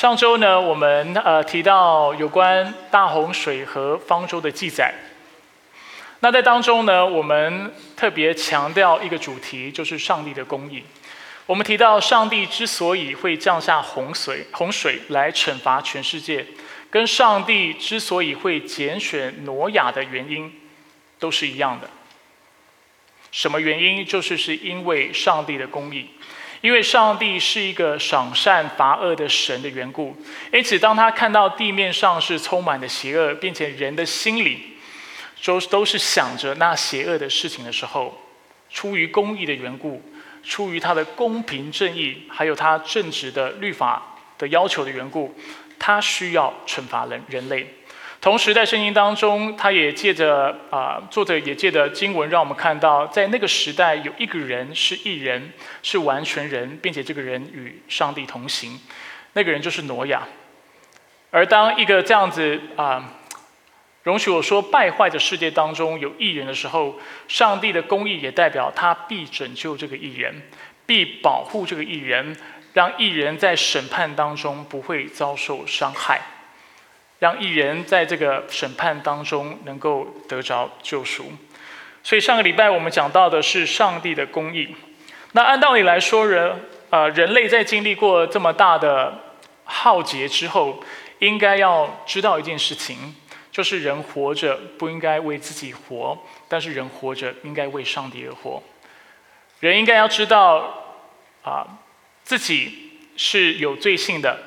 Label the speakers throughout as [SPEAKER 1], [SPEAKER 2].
[SPEAKER 1] 上周呢，我们呃提到有关大洪水和方舟的记载。那在当中呢，我们特别强调一个主题，就是上帝的公义。我们提到上帝之所以会降下洪水，洪水来惩罚全世界，跟上帝之所以会拣选挪亚的原因，都是一样的。什么原因？就是是因为上帝的公义，因为上帝是一个赏善罚恶的神的缘故。因此，当他看到地面上是充满的邪恶，并且人的心里。都都是想着那邪恶的事情的时候，出于公义的缘故，出于他的公平正义，还有他正直的律法的要求的缘故，他需要惩罚人人类。同时，在圣经当中，他也借着啊，作者也借着经文，让我们看到，在那个时代有一个人是异人，是完全人，并且这个人与上帝同行，那个人就是挪亚。而当一个这样子啊。容许我说，败坏的世界当中有艺人的时候，上帝的公义也代表他必拯救这个艺人，必保护这个艺人，让艺人在审判当中不会遭受伤害，让艺人在这个审判当中能够得着救赎。所以上个礼拜我们讲到的是上帝的公义。那按道理来说，人呃人类在经历过这么大的浩劫之后，应该要知道一件事情。就是人活着不应该为自己活，但是人活着应该为上帝而活。人应该要知道，啊，自己是有罪性的，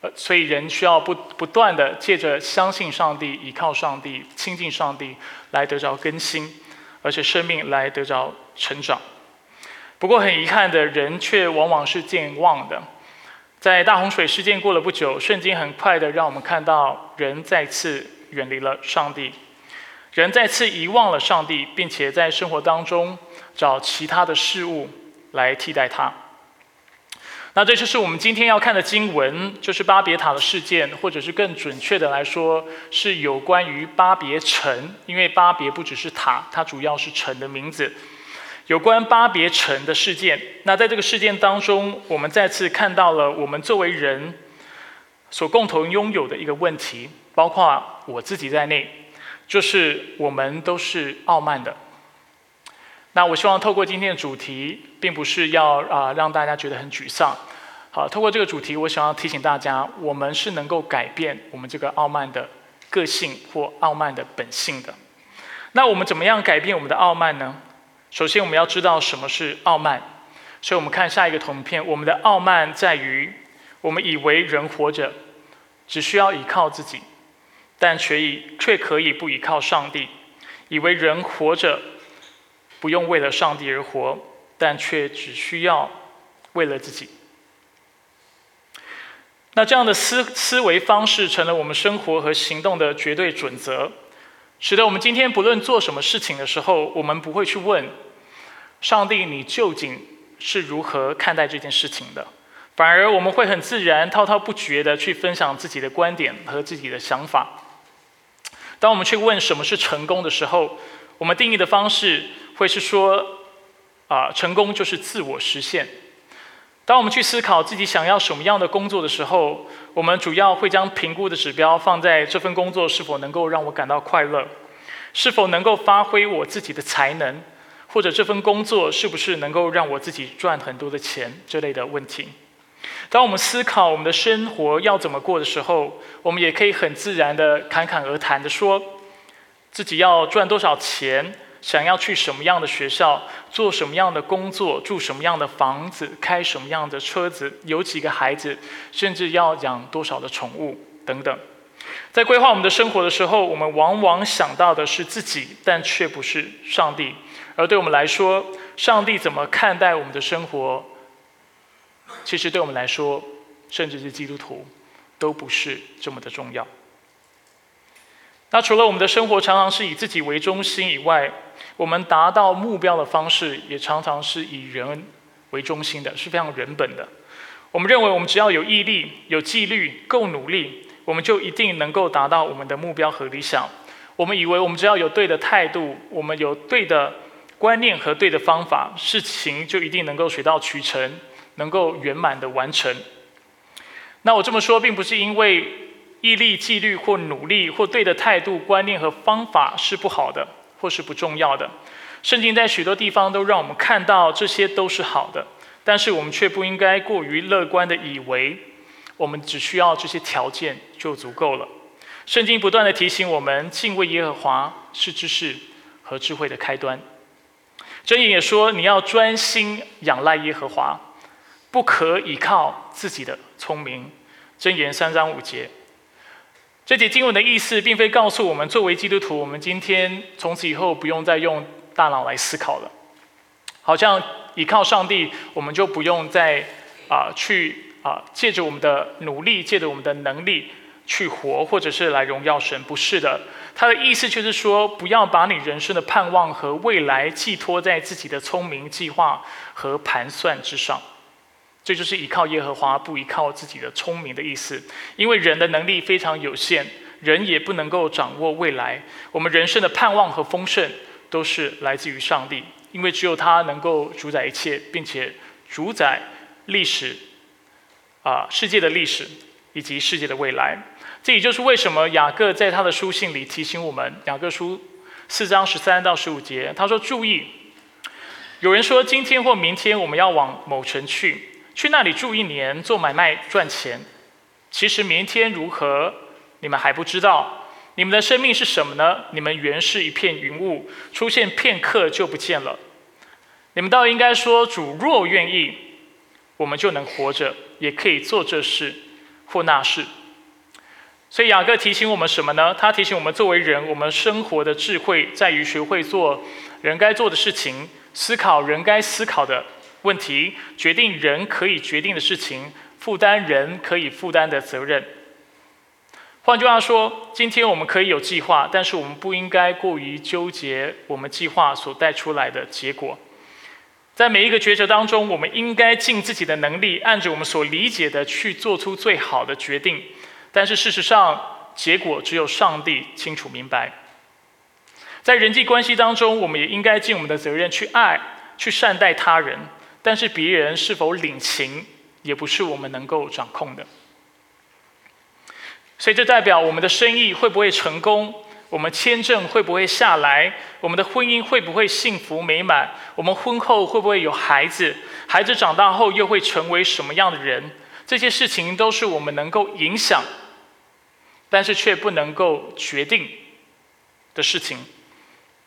[SPEAKER 1] 呃，所以人需要不不断的借着相信上帝、依靠上帝、亲近上帝来得着更新，而且生命来得着成长。不过很遗憾的，人却往往是健忘的。在大洪水事件过了不久，圣经很快的让我们看到人再次。远离了上帝，人再次遗忘了上帝，并且在生活当中找其他的事物来替代他。那这就是我们今天要看的经文，就是巴别塔的事件，或者是更准确的来说，是有关于巴别城。因为巴别不只是塔，它主要是城的名字。有关巴别城的事件，那在这个事件当中，我们再次看到了我们作为人所共同拥有的一个问题。包括我自己在内，就是我们都是傲慢的。那我希望透过今天的主题，并不是要啊让大家觉得很沮丧。好，透过这个主题，我想要提醒大家，我们是能够改变我们这个傲慢的个性或傲慢的本性的。那我们怎么样改变我们的傲慢呢？首先，我们要知道什么是傲慢。所以我们看下一个图片，我们的傲慢在于，我们以为人活着只需要依靠自己。但却以却可以不依靠上帝，以为人活着不用为了上帝而活，但却只需要为了自己。那这样的思思维方式成了我们生活和行动的绝对准则，使得我们今天不论做什么事情的时候，我们不会去问上帝你究竟是如何看待这件事情的，反而我们会很自然、滔滔不绝的去分享自己的观点和自己的想法。当我们去问什么是成功的时候，我们定义的方式会是说，啊，成功就是自我实现。当我们去思考自己想要什么样的工作的时候，我们主要会将评估的指标放在这份工作是否能够让我感到快乐，是否能够发挥我自己的才能，或者这份工作是不是能够让我自己赚很多的钱这类的问题。当我们思考我们的生活要怎么过的时候，我们也可以很自然的侃侃而谈的说，自己要赚多少钱，想要去什么样的学校，做什么样的工作，住什么样的房子，开什么样的车子，有几个孩子，甚至要养多少的宠物等等。在规划我们的生活的时候，我们往往想到的是自己，但却不是上帝。而对我们来说，上帝怎么看待我们的生活？其实对我们来说，甚至是基督徒，都不是这么的重要。那除了我们的生活常常是以自己为中心以外，我们达到目标的方式也常常是以人为中心的，是非常人本的。我们认为，我们只要有毅力、有纪律、够努力，我们就一定能够达到我们的目标和理想。我们以为，我们只要有对的态度，我们有对的观念和对的方法，事情就一定能够水到渠成。能够圆满的完成。那我这么说，并不是因为毅力、纪律或努力或对的态度、观念和方法是不好的，或是不重要的。圣经在许多地方都让我们看到这些都是好的，但是我们却不应该过于乐观的以为我们只需要这些条件就足够了。圣经不断的提醒我们，敬畏耶和华是知识和智慧的开端。箴言也说，你要专心仰赖耶和华，不可倚靠自己的聪明。箴言三章五节。这节经文的意思，并非告诉我们，作为基督徒，我们今天从此以后不用再用大脑来思考了。好像依靠上帝，我们就不用再啊去啊借着我们的努力，借着我们的能力。去活，或者是来荣耀神，不是的。他的意思就是说，不要把你人生的盼望和未来寄托在自己的聪明计划和盘算之上。这就是依靠耶和华，不依靠自己的聪明的意思。因为人的能力非常有限，人也不能够掌握未来。我们人生的盼望和丰盛都是来自于上帝，因为只有他能够主宰一切，并且主宰历史啊世界的历史以及世界的未来。这也就是为什么雅各在他的书信里提醒我们，雅各书四章十三到十五节，他说：“注意，有人说今天或明天我们要往某城去，去那里住一年，做买卖赚钱。其实明天如何，你们还不知道。你们的生命是什么呢？你们原是一片云雾，出现片刻就不见了。你们倒应该说：主若愿意，我们就能活着，也可以做这事或那事。”所以雅各提醒我们什么呢？他提醒我们，作为人，我们生活的智慧在于学会做人该做的事情，思考人该思考的问题，决定人可以决定的事情，负担人可以负担的责任。换句话说，今天我们可以有计划，但是我们不应该过于纠结我们计划所带出来的结果。在每一个抉择当中，我们应该尽自己的能力，按着我们所理解的去做出最好的决定。但是事实上，结果只有上帝清楚明白。在人际关系当中，我们也应该尽我们的责任去爱、去善待他人。但是别人是否领情，也不是我们能够掌控的。所以这代表我们的生意会不会成功，我们签证会不会下来，我们的婚姻会不会幸福美满，我们婚后会不会有孩子，孩子长大后又会成为什么样的人？这些事情都是我们能够影响。但是却不能够决定的事情，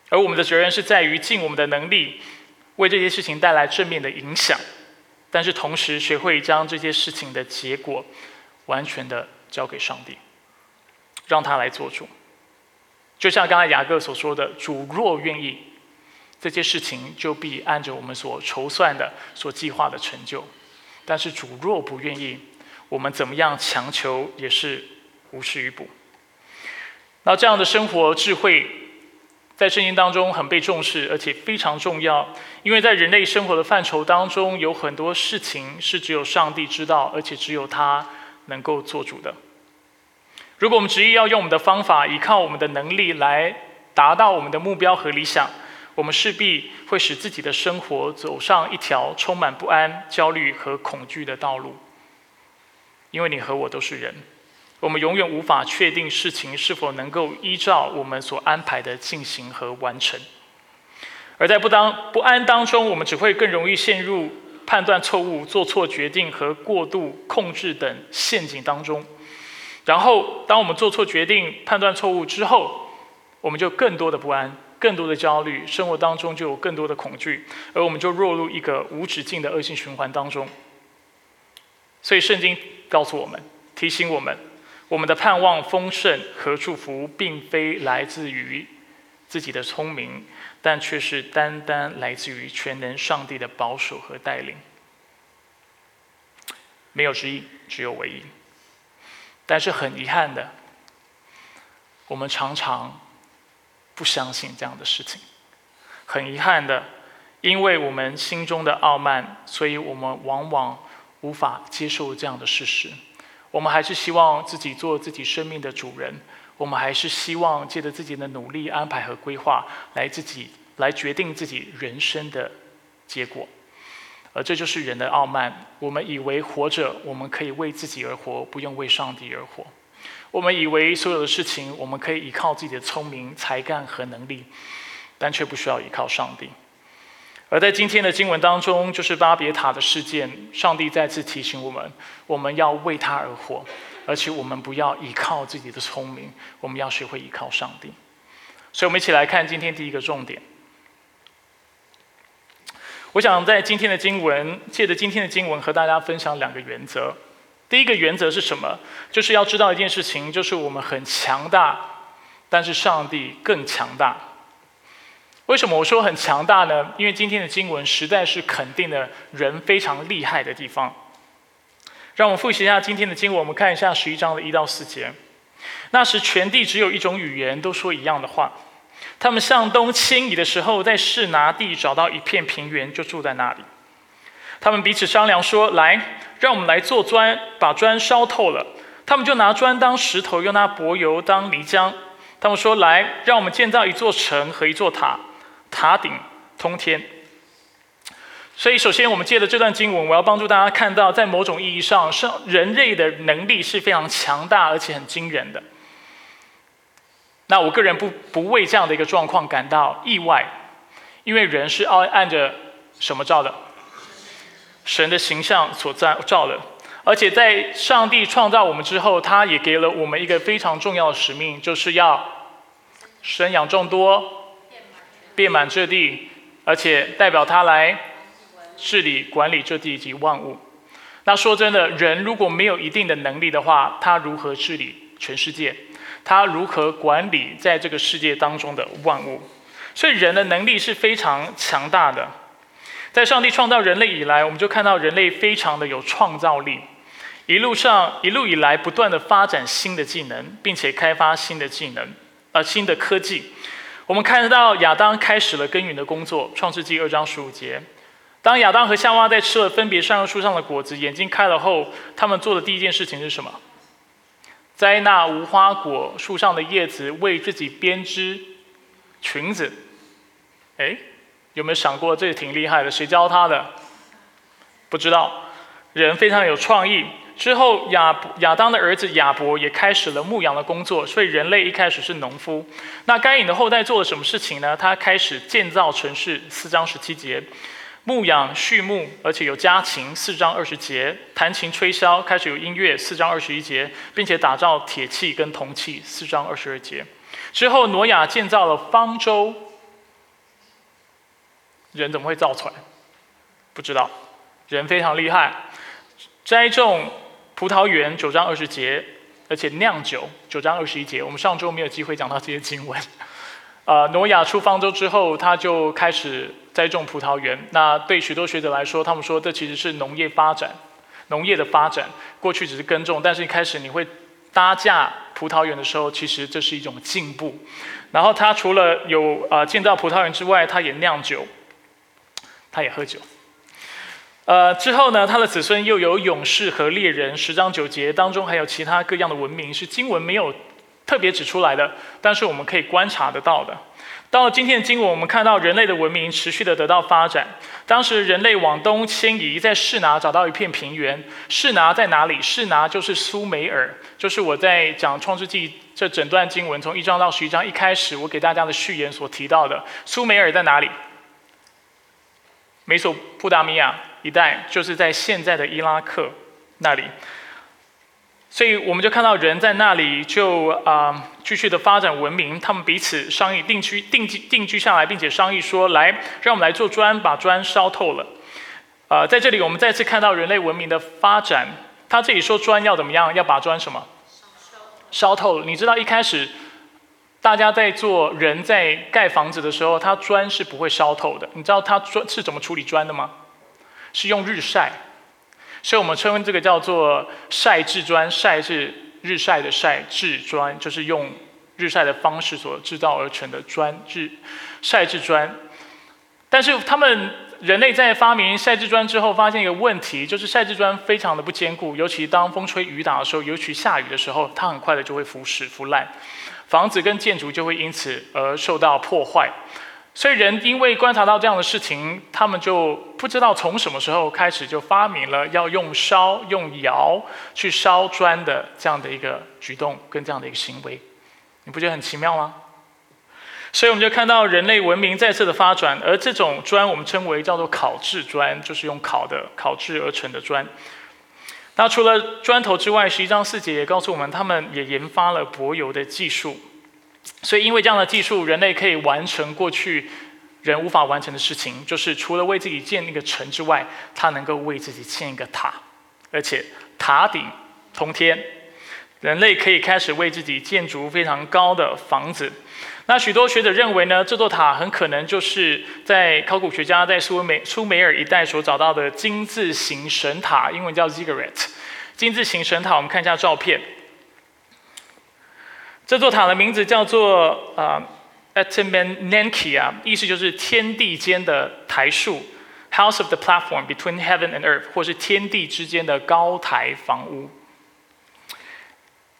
[SPEAKER 1] 而我们的责任是在于尽我们的能力，为这些事情带来正面的影响，但是同时学会将这些事情的结果完全的交给上帝，让他来做主。就像刚才雅各所说的：“主若愿意，这些事情就必按着我们所筹算的、所计划的成就；但是主若不愿意，我们怎么样强求也是。”无事于补。那这样的生活智慧，在圣经当中很被重视，而且非常重要。因为在人类生活的范畴当中，有很多事情是只有上帝知道，而且只有他能够做主的。如果我们执意要用我们的方法，依靠我们的能力来达到我们的目标和理想，我们势必会使自己的生活走上一条充满不安、焦虑和恐惧的道路。因为你和我都是人。我们永远无法确定事情是否能够依照我们所安排的进行和完成，而在不当不安当中，我们只会更容易陷入判断错误、做错决定和过度控制等陷阱当中。然后，当我们做错决定、判断错误之后，我们就更多的不安、更多的焦虑，生活当中就有更多的恐惧，而我们就落入一个无止境的恶性循环当中。所以，圣经告诉我们，提醒我们。我们的盼望、丰盛和祝福，并非来自于自己的聪明，但却是单单来自于全能上帝的保守和带领。没有之一，只有唯一。但是很遗憾的，我们常常不相信这样的事情。很遗憾的，因为我们心中的傲慢，所以我们往往无法接受这样的事实。我们还是希望自己做自己生命的主人，我们还是希望借着自己的努力、安排和规划，来自己来决定自己人生的结果。而这就是人的傲慢。我们以为活着，我们可以为自己而活，不用为上帝而活。我们以为所有的事情，我们可以依靠自己的聪明、才干和能力，但却不需要依靠上帝。而在今天的经文当中，就是巴别塔的事件，上帝再次提醒我们：我们要为他而活，而且我们不要依靠自己的聪明，我们要学会依靠上帝。所以，我们一起来看今天第一个重点。我想在今天的经文，借着今天的经文和大家分享两个原则。第一个原则是什么？就是要知道一件事情，就是我们很强大，但是上帝更强大。为什么我说很强大呢？因为今天的经文实在是肯定了人非常厉害的地方。让我们复习一下今天的经文，我们看一下十一章的一到四节。那时全地只有一种语言，都说一样的话。他们向东迁移的时候，在士拿地找到一片平原，就住在那里。他们彼此商量说：“来，让我们来做砖，把砖烧透了。他们就拿砖当石头，又拿柏油当泥浆。他们说：来，让我们建造一座城和一座塔，塔顶通天。所以，首先我们借着这段经文，我要帮助大家看到，在某种意义上，是人类的能力是非常强大而且很惊人的。”那我个人不不为这样的一个状况感到意外，因为人是按按着什么照的？神的形象所造造的，而且在上帝创造我们之后，他也给了我们一个非常重要的使命，就是要生养众多，遍满这地，而且代表他来治理管理这地及万物。那说真的，人如果没有一定的能力的话，他如何治理全世界？他如何管理在这个世界当中的万物？所以人的能力是非常强大的。在上帝创造人类以来，我们就看到人类非常的有创造力，一路上一路以来不断的发展新的技能，并且开发新的技能，呃，新的科技。我们看到亚当开始了耕耘的工作，《创世纪》二章十五节。当亚当和夏娃在吃了分别善恶树上的果子，眼睛开了后，他们做的第一件事情是什么？摘那无花果树上的叶子，为自己编织裙子。哎，有没有想过这挺厉害的？谁教他的？不知道。人非常有创意。之后亚亚当的儿子亚伯也开始了牧羊的工作。所以人类一开始是农夫。那该隐的后代做了什么事情呢？他开始建造城市。四章十七节。牧养畜牧，而且有家禽，四章二十节；弹琴吹箫，开始有音乐，四章二十一节，并且打造铁器跟铜器，四章二十二节。之后，挪亚建造了方舟。人怎么会造船？不知道。人非常厉害。栽种葡萄园，九章二十节，而且酿酒，九章二十一节。我们上周没有机会讲到这些经文。呃，挪亚出方舟之后，他就开始。栽种葡萄园，那对许多学者来说，他们说这其实是农业发展，农业的发展。过去只是耕种，但是一开始你会搭架葡萄园的时候，其实这是一种进步。然后他除了有呃建造葡萄园之外，他也酿酒，他也喝酒。呃，之后呢，他的子孙又有勇士和猎人，十章九节当中还有其他各样的文明，是经文没有特别指出来的，但是我们可以观察得到的。到了今天的经文，我们看到人类的文明持续的得到发展。当时人类往东迁移，在士拿找到一片平原。士拿在哪里？士拿就是苏美尔，就是我在讲创世纪这整段经文，从一章到十一章一开始，我给大家的序言所提到的。苏美尔在哪里？美索不达米亚一带，就是在现在的伊拉克那里。所以我们就看到人在那里就啊继续的发展文明，他们彼此商议定居定居定居下来，并且商议说来让我们来做砖，把砖烧透了。啊，在这里我们再次看到人类文明的发展。他这里说砖要怎么样？要把砖什么？烧透了。你知道一开始大家在做人在盖房子的时候，他砖是不会烧透的。你知道他砖是怎么处理砖的吗？是用日晒。所以我们称这个叫做晒制砖，晒是日晒的晒，制砖就是用日晒的方式所制造而成的砖，日晒制砖。但是他们人类在发明晒制砖之后，发现一个问题，就是晒制砖非常的不坚固，尤其当风吹雨打的时候，尤其下雨的时候，它很快的就会腐蚀腐烂，房子跟建筑就会因此而受到破坏。所以人因为观察到这样的事情，他们就不知道从什么时候开始就发明了要用烧、用窑去烧砖的这样的一个举动跟这样的一个行为，你不觉得很奇妙吗？所以我们就看到人类文明再次的发展，而这种砖我们称为叫做烤制砖，就是用烤的烤制而成的砖。那除了砖头之外，十一章四节也告诉我们，他们也研发了柏油的技术。所以因为这样的技术，人类可以完成过去人无法完成的事情，就是除了为自己建一个城之外，他能够为自己建一个塔，而且塔顶通天，人类可以开始为自己建筑非常高的房子。那许多学者认为呢，这座塔很可能就是在考古学家在苏美苏美尔一带所找到的金字形神塔，英文叫 ziggurat。金字形神塔，我们看一下照片。这座塔的名字叫做啊 a t m a n n a n k i 啊，意思就是天地间的台树，House of the platform between heaven and earth，或是天地之间的高台房屋。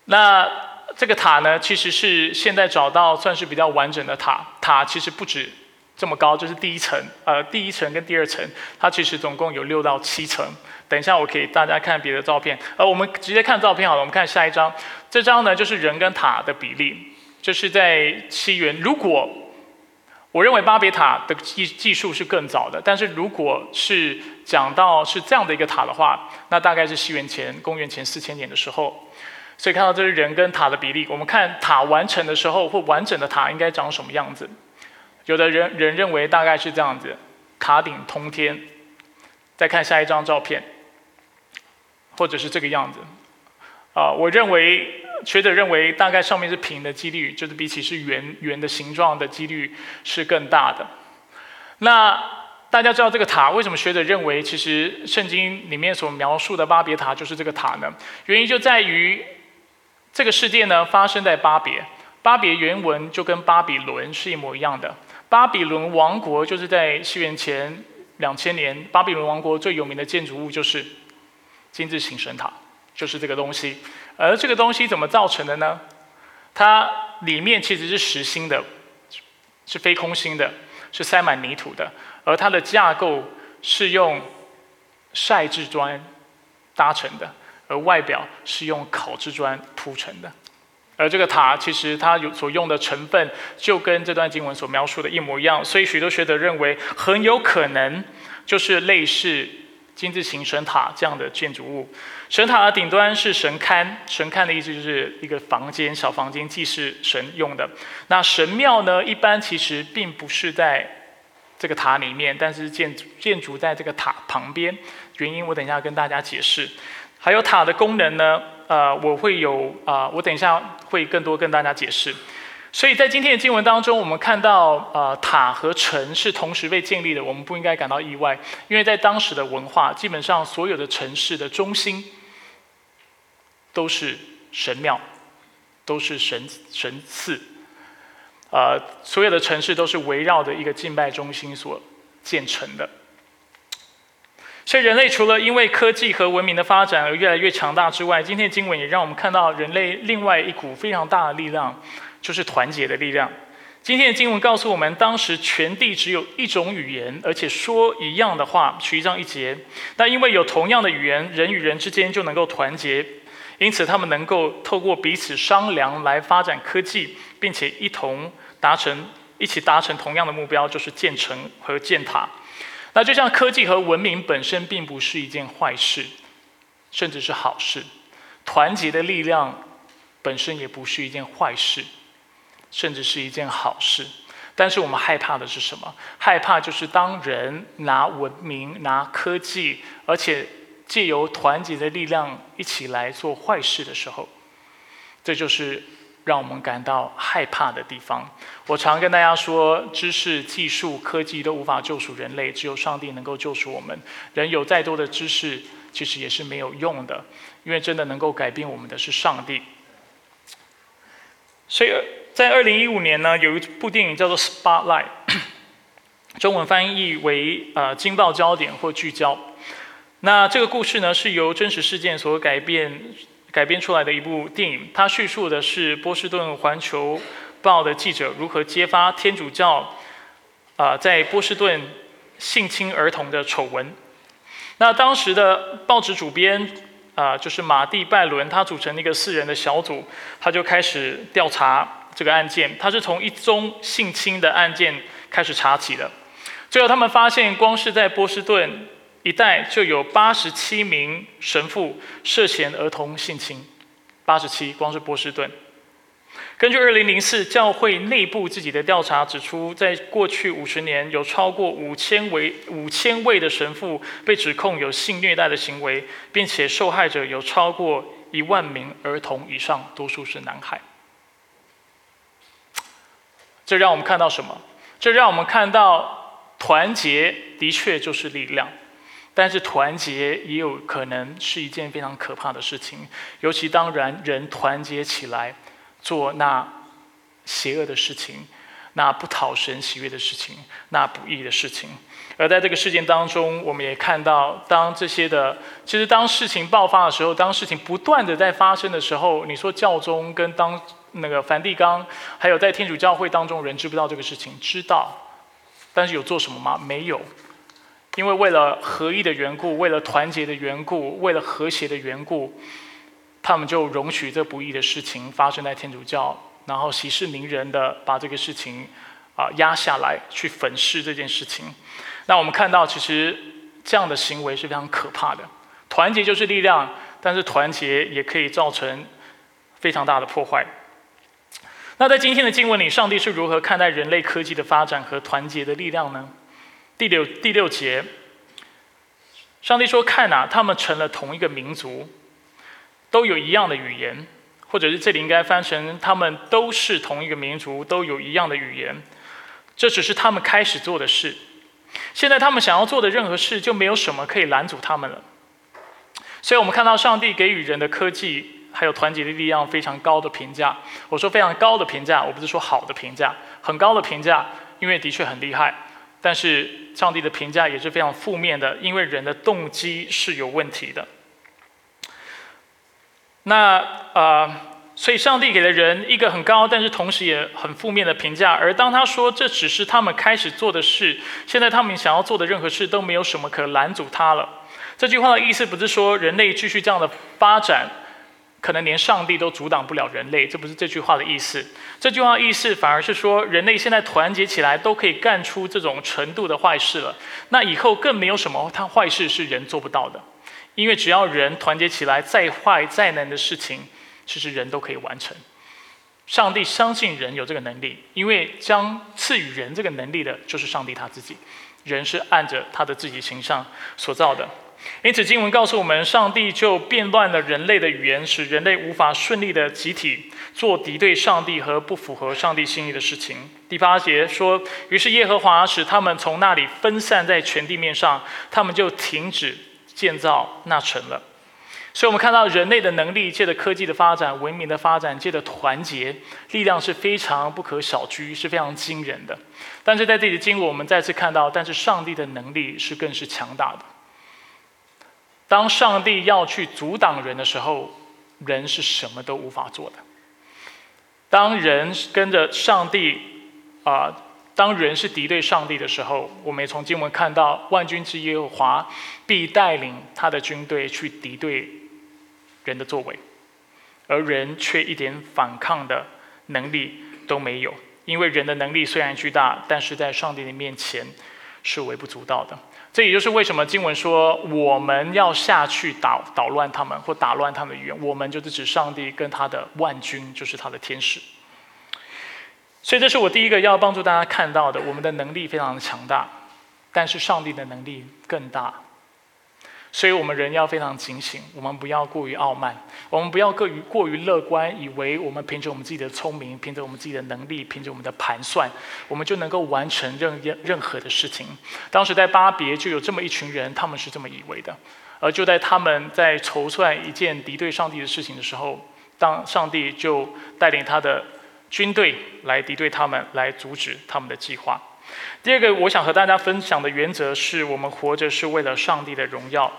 [SPEAKER 1] 那这个塔呢，其实是现在找到算是比较完整的塔。塔其实不止这么高，就是第一层，呃，第一层跟第二层，它其实总共有六到七层。等一下，我给大家看别的照片。呃，我们直接看照片好了。我们看下一张，这张呢就是人跟塔的比例，就是在西元。如果我认为巴别塔的技技术是更早的，但是如果是讲到是这样的一个塔的话，那大概是西元前公元前四千年的时候。所以看到这是人跟塔的比例，我们看塔完成的时候或完整的塔应该长什么样子？有的人人认为大概是这样子，塔顶通天。再看下一张照片，或者是这个样子。啊，我认为学者认为大概上面是平的几率，就是比起是圆圆的形状的几率是更大的。那大家知道这个塔为什么学者认为其实圣经里面所描述的巴别塔就是这个塔呢？原因就在于。这个世界呢，发生在巴别。巴别原文就跟巴比伦是一模一样的。巴比伦王国就是在西元前两千年，巴比伦王国最有名的建筑物就是金字形神塔，就是这个东西。而这个东西怎么造成的呢？它里面其实是实心的，是非空心的，是塞满泥土的。而它的架构是用晒制砖搭成的。而外表是用烤制砖铺成的，而这个塔其实它有所用的成分就跟这段经文所描述的一模一样，所以许多学者认为很有可能就是类似金字形神塔这样的建筑物。神塔的顶端是神龛，神龛的意思就是一个房间，小房间，既是神用的。那神庙呢，一般其实并不是在这个塔里面，但是建建筑在这个塔旁边。原因我等一下跟大家解释。还有塔的功能呢？呃，我会有啊，我等一下会更多跟大家解释。所以在今天的经文当中，我们看到呃，塔和城是同时被建立的，我们不应该感到意外，因为在当时的文化，基本上所有的城市的中心都是神庙，都是神神寺，呃，所有的城市都是围绕着一个敬拜中心所建成的。所以，人类除了因为科技和文明的发展而越来越强大之外，今天的经文也让我们看到人类另外一股非常大的力量，就是团结的力量。今天的经文告诉我们，当时全地只有一种语言，而且说一样的话，取一章一节。但因为有同样的语言，人与人之间就能够团结，因此他们能够透过彼此商量来发展科技，并且一同达成一起达成同样的目标，就是建成和建塔。那就像科技和文明本身并不是一件坏事，甚至是好事。团结的力量本身也不是一件坏事，甚至是一件好事。但是我们害怕的是什么？害怕就是当人拿文明、拿科技，而且借由团结的力量一起来做坏事的时候，这就是。让我们感到害怕的地方。我常跟大家说，知识、技术、科技都无法救赎人类，只有上帝能够救赎我们。人有再多的知识，其实也是没有用的，因为真的能够改变我们的是上帝。所以在二零一五年呢，有一部电影叫做《Spotlight 》，中文翻译为“呃惊爆焦点”或“聚焦”。那这个故事呢，是由真实事件所改变。改编出来的一部电影，它叙述的是波士顿环球报的记者如何揭发天主教啊在波士顿性侵儿童的丑闻。那当时的报纸主编啊，就是马蒂拜伦，他组成一个四人的小组，他就开始调查这个案件。他是从一宗性侵的案件开始查起的，最后他们发现，光是在波士顿一带就有八十七名神父涉嫌儿童性侵。八十七，光是波士顿。根据二零零四教会内部自己的调查指出，在过去五十年，有超过五千位五千位的神父被指控有性虐待的行为，并且受害者有超过一万名儿童以上，多数是男孩。这让我们看到什么？这让我们看到团结的确就是力量。但是团结也有可能是一件非常可怕的事情，尤其当然人团结起来做那邪恶的事情、那不讨神喜悦的事情、那不义的事情。而在这个事件当中，我们也看到，当这些的，其实当事情爆发的时候，当事情不断的在发生的时候，你说教宗跟当那个梵蒂冈，还有在天主教会当中人知不知道这个事情？知道，但是有做什么吗？没有。因为为了合一的缘故，为了团结的缘故，为了和谐的缘故，他们就容许这不义的事情发生在天主教，然后息事宁人的把这个事情啊压下来，去粉饰这件事情。那我们看到，其实这样的行为是非常可怕的。团结就是力量，但是团结也可以造成非常大的破坏。那在今天的经文里，上帝是如何看待人类科技的发展和团结的力量呢？第六第六节，上帝说：“看呐，他们成了同一个民族，都有一样的语言，或者是这里应该翻成他们都是同一个民族，都有一样的语言。这只是他们开始做的事。现在他们想要做的任何事，就没有什么可以拦阻他们了。所以，我们看到上帝给予人的科技还有团结的力量非常高的评价。我说非常高的评价，我不是说好的评价，很高的评价，因为的确很厉害。”但是上帝的评价也是非常负面的，因为人的动机是有问题的。那啊，所以上帝给了人一个很高，但是同时也很负面的评价。而当他说这只是他们开始做的事，现在他们想要做的任何事都没有什么可拦阻他了。这句话的意思不是说人类继续这样的发展。可能连上帝都阻挡不了人类，这不是这句话的意思。这句话意思反而是说，人类现在团结起来都可以干出这种程度的坏事了。那以后更没有什么他坏事是人做不到的，因为只要人团结起来，再坏再难的事情，其实人都可以完成。上帝相信人有这个能力，因为将赐予人这个能力的就是上帝他自己。人是按着他的自己形象所造的。因此，经文告诉我们，上帝就变乱了人类的语言，使人类无法顺利的集体做敌对上帝和不符合上帝心意的事情。第八节说：“于是耶和华使他们从那里分散在全地面上，他们就停止建造那城了。”所以，我们看到人类的能力，借着科技的发展、文明的发展，借着团结，力量是非常不可小觑，是非常惊人的。但是，在这里的经文，我们再次看到，但是上帝的能力是更是强大的。当上帝要去阻挡人的时候，人是什么都无法做的。当人跟着上帝啊，当人是敌对上帝的时候，我们也从经文看到，万军之耶和华必带领他的军队去敌对人的作为，而人却一点反抗的能力都没有，因为人的能力虽然巨大，但是在上帝的面前是微不足道的。这也就是为什么经文说我们要下去捣捣乱他们或打乱他们的语言。我们就是指上帝跟他的万军，就是他的天使。所以这是我第一个要帮助大家看到的：我们的能力非常的强大，但是上帝的能力更大。所以我们人要非常警醒，我们不要过于傲慢，我们不要过于过于乐观，以为我们凭着我们自己的聪明，凭着我们自己的能力，凭着我们的盘算，我们就能够完成任任任何的事情。当时在巴别就有这么一群人，他们是这么以为的。而就在他们在筹算一件敌对上帝的事情的时候，当上帝就带领他的军队来敌对他们，来阻止他们的计划。第二个，我想和大家分享的原则是我们活着是为了上帝的荣耀。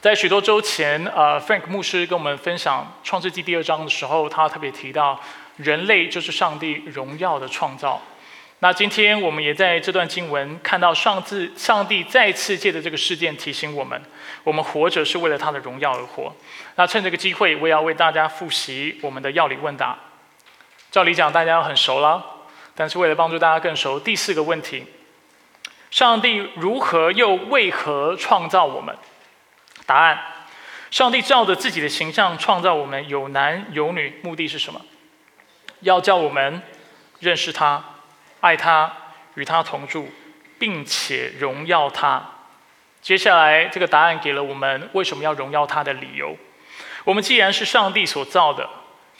[SPEAKER 1] 在许多周前，呃，Frank 牧师跟我们分享创世纪第二章的时候，他特别提到，人类就是上帝荣耀的创造。那今天我们也在这段经文看到上次上帝再次借着这个事件提醒我们，我们活着是为了他的荣耀而活。那趁这个机会，我也要为大家复习我们的药理问答。照理讲，大家很熟了，但是为了帮助大家更熟，第四个问题：上帝如何又为何创造我们？答案：上帝照着自己的形象创造我们，有男有女，目的是什么？要叫我们认识他。爱他，与他同住，并且荣耀他。接下来，这个答案给了我们为什么要荣耀他的理由。我们既然是上帝所造的，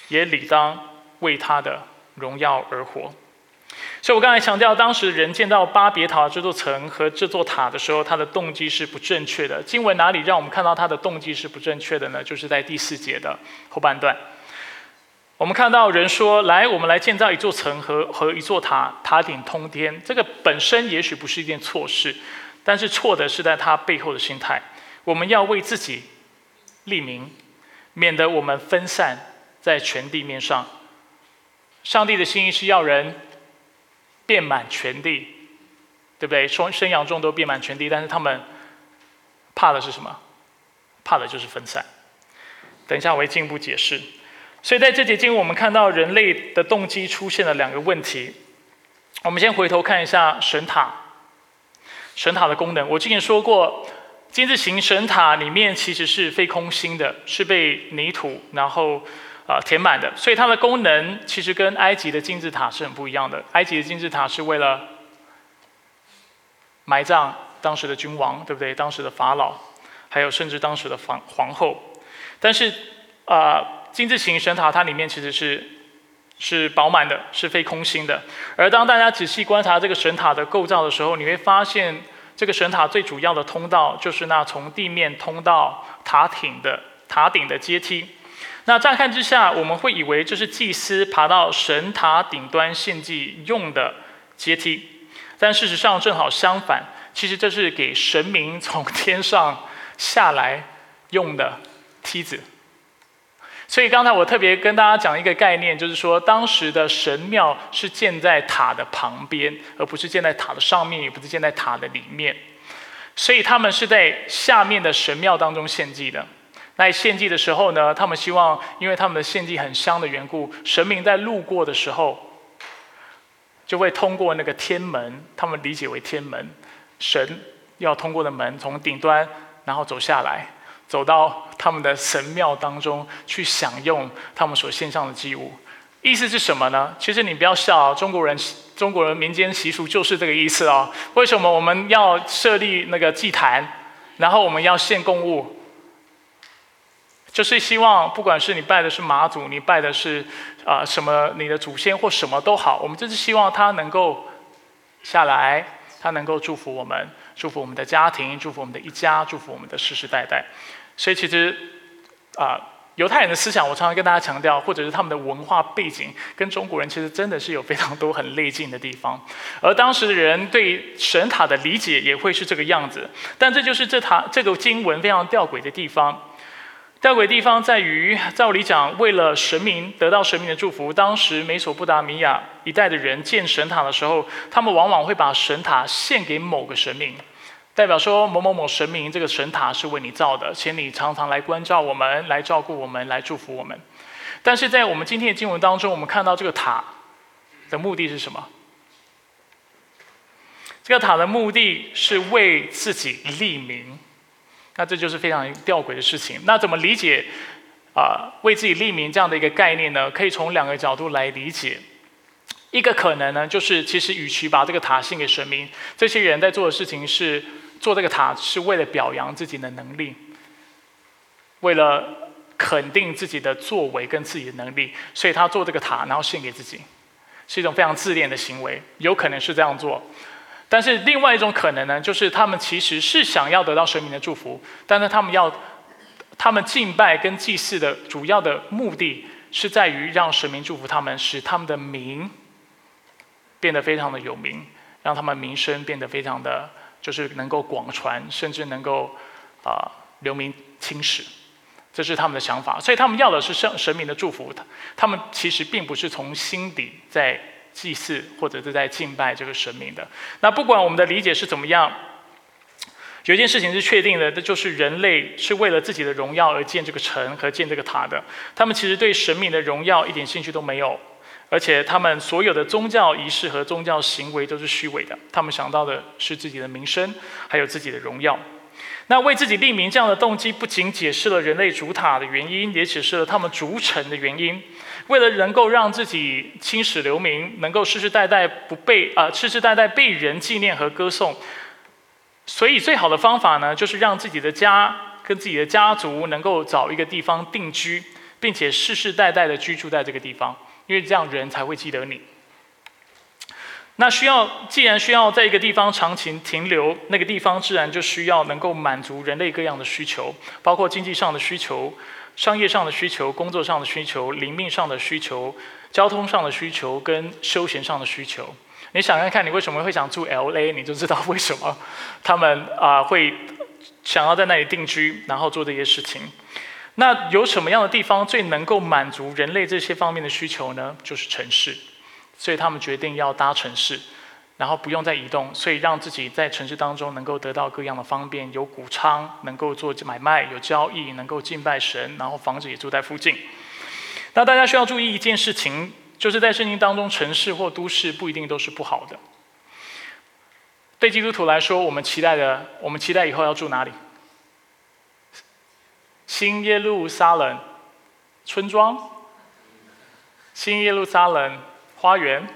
[SPEAKER 1] 也理当为他的荣耀而活。所以我刚才强调，当时人见到巴别塔这座城和这座塔的时候，他的动机是不正确的。经文哪里让我们看到他的动机是不正确的呢？就是在第四节的后半段。我们看到人说：“来，我们来建造一座城和和一座塔，塔顶通天。”这个本身也许不是一件错事，但是错的是在他背后的心态。我们要为自己立名，免得我们分散在全地面上。上帝的心意是要人遍满全地，对不对？生生养众多遍满全地，但是他们怕的是什么？怕的就是分散。等一下，我会进一步解释。所以在这节经，我们看到人类的动机出现了两个问题。我们先回头看一下神塔，神塔的功能。我之前说过，金字形神塔里面其实是非空心的，是被泥土然后啊填满的，所以它的功能其实跟埃及的金字塔是很不一样的。埃及的金字塔是为了埋葬当时的君王，对不对？当时的法老，还有甚至当时的皇皇后，但是啊。金字形神塔，它里面其实是是饱满的，是非空心的。而当大家仔细观察这个神塔的构造的时候，你会发现，这个神塔最主要的通道就是那从地面通到塔顶的塔顶的阶梯。那乍看之下，我们会以为这是祭司爬到神塔顶端献祭用的阶梯，但事实上正好相反，其实这是给神明从天上下来用的梯子。所以刚才我特别跟大家讲一个概念，就是说当时的神庙是建在塔的旁边，而不是建在塔的上面，也不是建在塔的里面。所以他们是在下面的神庙当中献祭的。在献祭的时候呢，他们希望，因为他们的献祭很香的缘故，神明在路过的时候，就会通过那个天门，他们理解为天门，神要通过的门，从顶端然后走下来。走到他们的神庙当中去享用他们所献上的祭物，意思是什么呢？其实你不要笑，啊中国人中国人民间习俗就是这个意思哦。为什么我们要设立那个祭坛，然后我们要献供物？就是希望不管是你拜的是妈祖，你拜的是啊什么你的祖先或什么都好，我们就是希望他能够下来，他能够祝福我们，祝福我们的家庭，祝福我们的一家，祝福我们的世世代代。所以其实，啊，犹太人的思想，我常常跟大家强调，或者是他们的文化背景，跟中国人其实真的是有非常多很类近的地方。而当时的人对神塔的理解也会是这个样子。但这就是这塔这个经文非常吊诡的地方。吊诡地方在于，照理讲，为了神明得到神明的祝福，当时美索不达米亚一带的人建神塔的时候，他们往往会把神塔献给某个神明。代表说某某某神明，这个神塔是为你造的，请你常常来关照我们，来照顾我们，来祝福我们。但是在我们今天的经文当中，我们看到这个塔的目的是什么？这个塔的目的是为自己立名，那这就是非常吊诡的事情。那怎么理解啊？为自己立名这样的一个概念呢？可以从两个角度来理解。一个可能呢，就是其实与其把这个塔献给神明，这些人在做的事情是。做这个塔是为了表扬自己的能力，为了肯定自己的作为跟自己的能力，所以他做这个塔，然后献给自己，是一种非常自恋的行为，有可能是这样做。但是另外一种可能呢，就是他们其实是想要得到神明的祝福，但是他们要，他们敬拜跟祭祀的主要的目的是在于让神明祝福他们，使他们的名变得非常的有名，让他们名声变得非常的。就是能够广传，甚至能够啊留名青史，这是他们的想法。所以他们要的是神神明的祝福。他们其实并不是从心底在祭祀或者是在敬拜这个神明的。那不管我们的理解是怎么样，有一件事情是确定的，那就是人类是为了自己的荣耀而建这个城和建这个塔的。他们其实对神明的荣耀一点兴趣都没有，而且他们所有的宗教仪式和宗教行为都是虚伪的。他们想到的是自己的名声，还有自己的荣耀。那为自己立名这样的动机，不仅解释了人类主塔的原因，也解释了他们逐城的原因。为了能够让自己青史留名，能够世世代代不被啊世世代代被人纪念和歌颂，所以最好的方法呢，就是让自己的家跟自己的家族能够找一个地方定居，并且世世代代的居住在这个地方，因为这样人才会记得你。那需要，既然需要在一个地方长期停留，那个地方自然就需要能够满足人类各样的需求，包括经济上的需求、商业上的需求、工作上的需求、灵命上的需求、交通上的需求跟休闲上的需求。你想想看，你为什么会想住 L A，你就知道为什么 他们啊会想要在那里定居，然后做这些事情。那有什么样的地方最能够满足人类这些方面的需求呢？就是城市。所以他们决定要搭城市，然后不用再移动，所以让自己在城市当中能够得到各样的方便，有谷仓，能够做买卖，有交易，能够敬拜神，然后房子也住在附近。那大家需要注意一件事情，就是在圣经当中，城市或都市不一定都是不好的。对基督徒来说，我们期待的，我们期待以后要住哪里？新耶路撒冷村庄，新耶路撒冷。花园，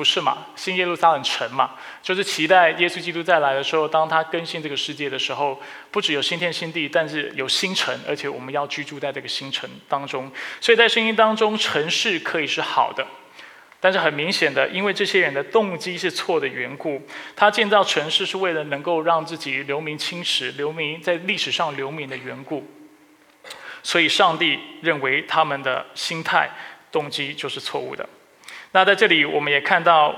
[SPEAKER 1] 不是嘛？新耶路撒冷城嘛，就是期待耶稣基督再来的时候，当他更新这个世界的时候，不只有新天新地，但是有新城，而且我们要居住在这个新城当中。所以在圣经当中，城市可以是好的，但是很明显的，因为这些人的动机是错的缘故，他建造城市是为了能够让自己留名青史，留名在历史上留名的缘故，所以上帝认为他们的心态动机就是错误的。那在这里，我们也看到，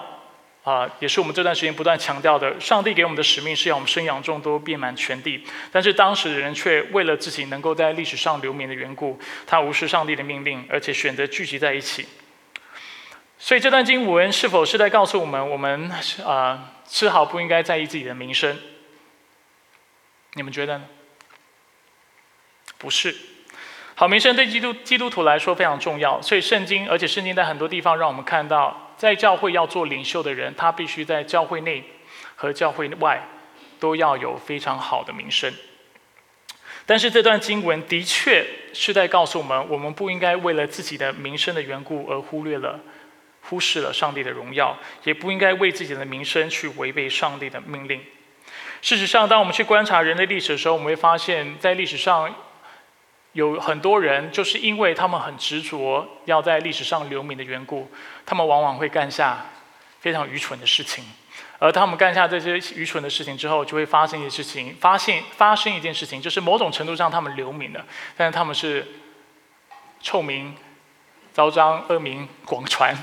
[SPEAKER 1] 啊，也是我们这段时间不断强调的，上帝给我们的使命是要我们生养众多，遍满全地。但是当时的人却为了自己能够在历史上留名的缘故，他无视上帝的命令，而且选择聚集在一起。所以这段经文是否是在告诉我们，我们啊，丝毫不应该在意自己的名声？你们觉得呢？不是。好名声对基督基督徒来说非常重要，所以圣经，而且圣经在很多地方让我们看到，在教会要做领袖的人，他必须在教会内和教会外都要有非常好的名声。但是这段经文的确是在告诉我们，我们不应该为了自己的名声的缘故而忽略了、忽视了上帝的荣耀，也不应该为自己的名声去违背上帝的命令。事实上，当我们去观察人类历史的时候，我们会发现，在历史上。有很多人就是因为他们很执着要在历史上留名的缘故，他们往往会干下非常愚蠢的事情。而他们干下这些愚蠢的事情之后，就会发生一件事情，发现发生一件事情，就是某种程度上他们留名了，但是他们是臭名昭彰、恶名广传，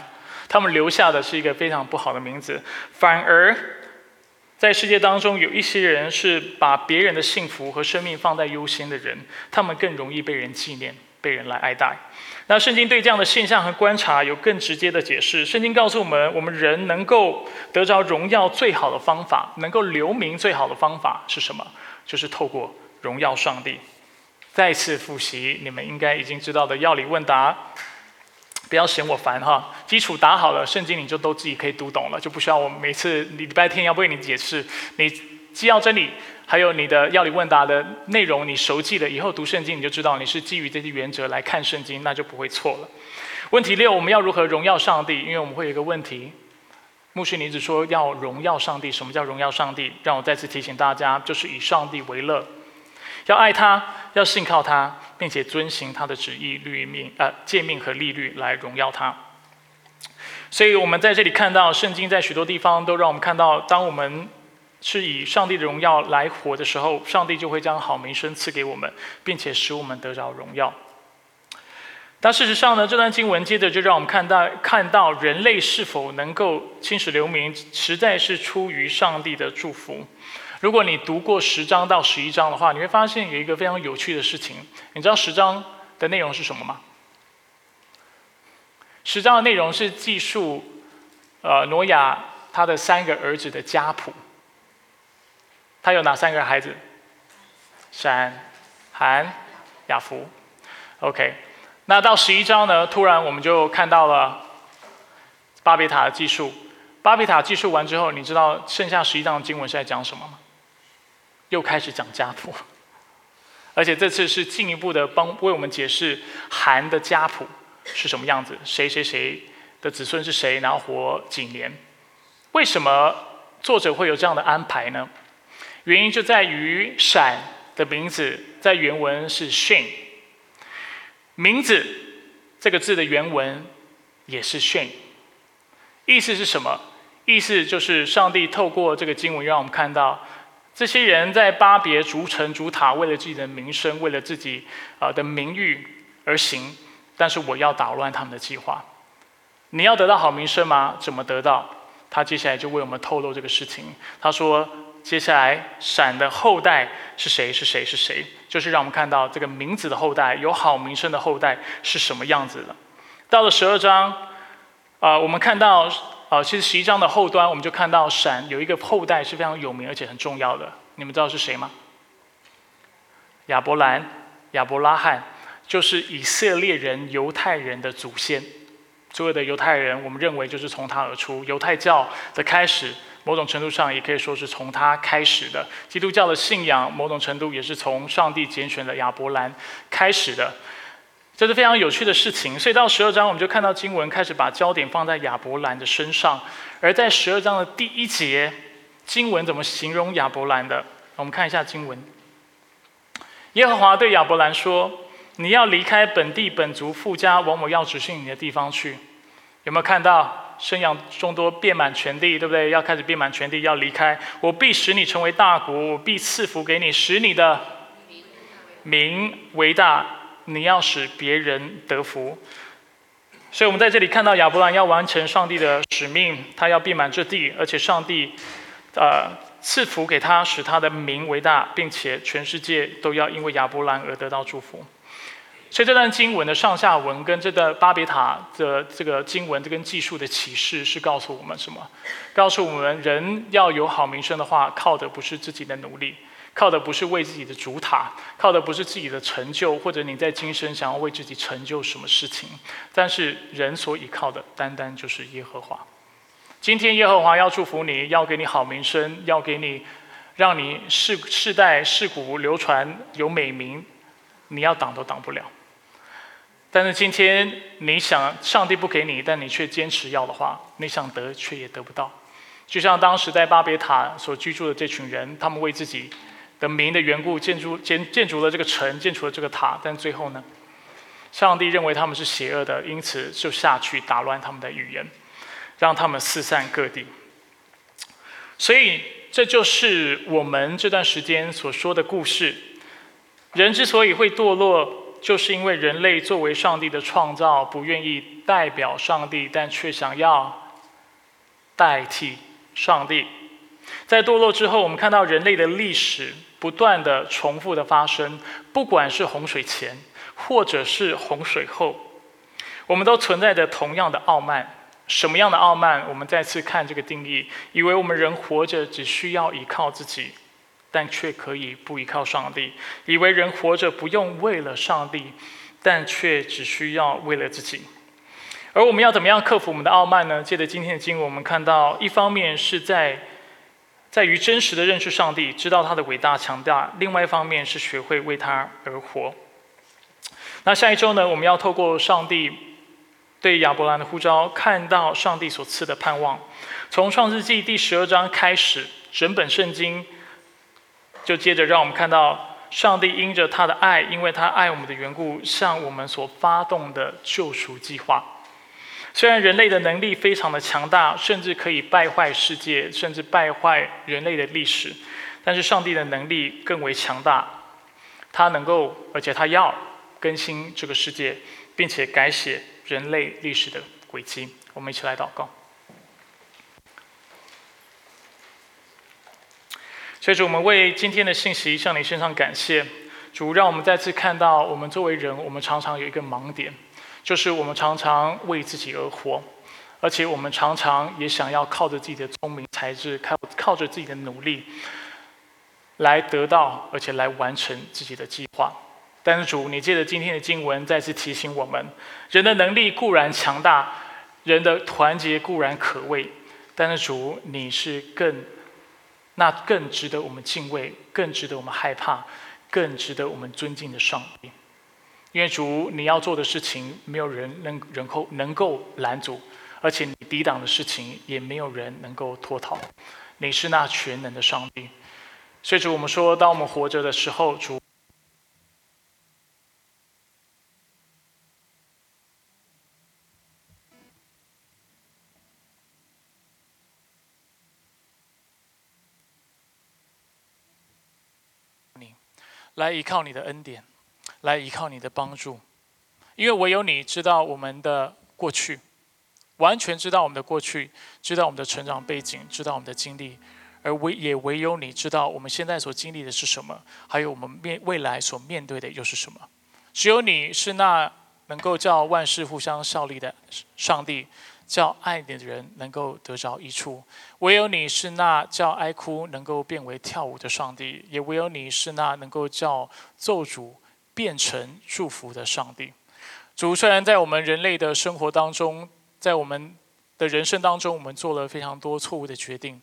[SPEAKER 1] 他们留下的是一个非常不好的名字，反而。在世界当中，有一些人是把别人的幸福和生命放在优先的人，他们更容易被人纪念、被人来爱戴。那圣经对这样的现象和观察有更直接的解释。圣经告诉我们，我们人能够得着荣耀最好的方法，能够留名最好的方法是什么？就是透过荣耀上帝。再次复习，你们应该已经知道的要理问答。不要嫌我烦哈，基础打好了，圣经你就都自己可以读懂了，就不需要我每次礼拜天要为你解释。你既要真理，还有你的要理问答的内容，你熟记了以后读圣经你就知道你是基于这些原则来看圣经，那就不会错了。问题六，我们要如何荣耀上帝？因为我们会有一个问题，牧师你只说要荣耀上帝，什么叫荣耀上帝？让我再次提醒大家，就是以上帝为乐。要爱他，要信靠他，并且遵行他的旨意、律命、呃诫命和律律来荣耀他。所以，我们在这里看到，圣经在许多地方都让我们看到，当我们是以上帝的荣耀来活的时候，上帝就会将好名声赐给我们，并且使我们得着荣耀。但事实上呢，这段经文接着就让我们看到，看到人类是否能够青史留名，实在是出于上帝的祝福。如果你读过十章到十一章的话，你会发现有一个非常有趣的事情。你知道十章的内容是什么吗？十章的内容是记述呃，挪亚他的三个儿子的家谱。他有哪三个孩子？闪、含、雅福。OK，那到十一章呢？突然我们就看到了巴别塔的记述。巴别塔记述完之后，你知道剩下十一章的经文是在讲什么吗？又开始讲家谱，而且这次是进一步的帮为我们解释韩的家谱是什么样子，谁谁谁的子孙是谁，然后活几年？为什么作者会有这样的安排呢？原因就在于闪的名字在原文是 Shane，名字这个字的原文也是 Shane，意思是什么？意思就是上帝透过这个经文让我们看到，这些人在巴别逐城逐塔，为了自己的名声，为了自己啊的名誉而行，但是我要打乱他们的计划。你要得到好名声吗？怎么得到？他接下来就为我们透露这个事情。他说。接下来，闪的后代是谁？是谁？是谁？就是让我们看到这个名字的后代，有好名声的后代是什么样子的。到了十二章，啊，我们看到，啊，其实十一章的后端，我们就看到闪有一个后代是非常有名而且很重要的。你们知道是谁吗？亚伯兰、亚伯拉罕，就是以色列人、犹太人的祖先。所有的犹太人，我们认为就是从他而出，犹太教的开始。某种程度上也可以说是从他开始的。基督教的信仰，某种程度也是从上帝拣选的亚伯兰开始的。这是非常有趣的事情。所以到十二章，我们就看到经文开始把焦点放在亚伯兰的身上。而在十二章的第一节，经文怎么形容亚伯兰的？我们看一下经文。耶和华对亚伯兰说：“你要离开本地本族富家，往我要指示你的地方去。”有没有看到？生养众多，遍满全地，对不对？要开始遍满全地，要离开。我必使你成为大国，我必赐福给你，使你的名为大。你要使别人得福。所以，我们在这里看到亚伯兰要完成上帝的使命，他要遍满这地，而且上帝，呃，赐福给他，使他的名为大，并且全世界都要因为亚伯兰而得到祝福。所以这段经文的上下文跟这个巴别塔的这个经文这跟技术的启示是告诉我们什么？告诉我们人要有好名声的话，靠的不是自己的努力，靠的不是为自己的主塔，靠的不是自己的成就，或者你在今生想要为自己成就什么事情。但是人所依靠的，单单就是耶和华。今天耶和华要祝福你，要给你好名声，要给你让你世世代世古流传有美名，你要挡都挡不了。但是今天你想上帝不给你，但你却坚持要的话，你想得却也得不到。就像当时在巴别塔所居住的这群人，他们为自己的名的缘故建筑建建筑了这个城，建筑了这个塔，但最后呢，上帝认为他们是邪恶的，因此就下去打乱他们的语言，让他们四散各地。所以这就是我们这段时间所说的故事。人之所以会堕落。就是因为人类作为上帝的创造，不愿意代表上帝，但却想要代替上帝。在堕落之后，我们看到人类的历史不断的重复的发生，不管是洪水前，或者是洪水后，我们都存在着同样的傲慢。什么样的傲慢？我们再次看这个定义：以为我们人活着只需要依靠自己。但却可以不依靠上帝，以为人活着不用为了上帝，但却只需要为了自己。而我们要怎么样克服我们的傲慢呢？借着今天的经文，我们看到，一方面是在在于真实的认识上帝，知道他的伟大强大；另外一方面是学会为他而活。那下一周呢？我们要透过上帝对亚伯兰的呼召，看到上帝所赐的盼望。从创世纪第十二章开始，整本圣经。就接着让我们看到，上帝因着他的爱，因为他爱我们的缘故，向我们所发动的救赎计划。虽然人类的能力非常的强大，甚至可以败坏世界，甚至败坏人类的历史，但是上帝的能力更为强大。他能够，而且他要更新这个世界，并且改写人类历史的轨迹。我们一起来祷告。所以，主，我们为今天的信息向你献上感谢。主，让我们再次看到，我们作为人，我们常常有一个盲点，就是我们常常为自己而活，而且我们常常也想要靠着自己的聪明才智，靠靠着自己的努力，来得到，而且来完成自己的计划。但是主，你借着今天的经文再次提醒我们：人的能力固然强大，人的团结固然可畏，但是主，你是更那更值得我们敬畏、更值得我们害怕、更值得我们尊敬的上帝。因为主，你要做的事情，没有人能人够能够拦阻，而且你抵挡的事情，也没有人能够脱逃。你是那全能的上帝。所以主，我们说，当我们活着的时候，主。来依靠你的恩典，来依靠你的帮助，因为唯有你知道我们的过去，完全知道我们的过去，知道我们的成长背景，知道我们的经历，而唯也唯有你知道我们现在所经历的是什么，还有我们面未来所面对的又是什么。只有你是那能够叫万事互相效力的上帝。叫爱你的人能够得着益处，唯有你是那叫哀哭能够变为跳舞的上帝，也唯有你是那能够叫奏主变成祝福的上帝。主虽然在我们人类的生活当中，在我们的人生当中，我们做了非常多错误的决定，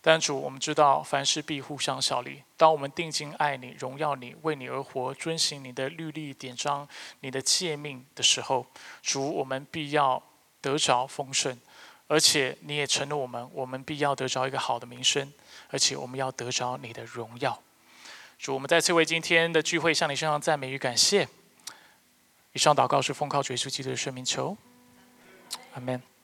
[SPEAKER 1] 但主我们知道凡事必互相效力。当我们定睛爱你、荣耀你、为你而活、遵行你的律例典章、你的诫命的时候，主我们必要。得着丰盛，而且你也承诺我们，我们必要得着一个好的名声，而且我们要得着你的荣耀。主，我们再次为今天的聚会向你送上赞美与感谢。以上祷告是奉靠主耶稣基督的圣名求，阿门。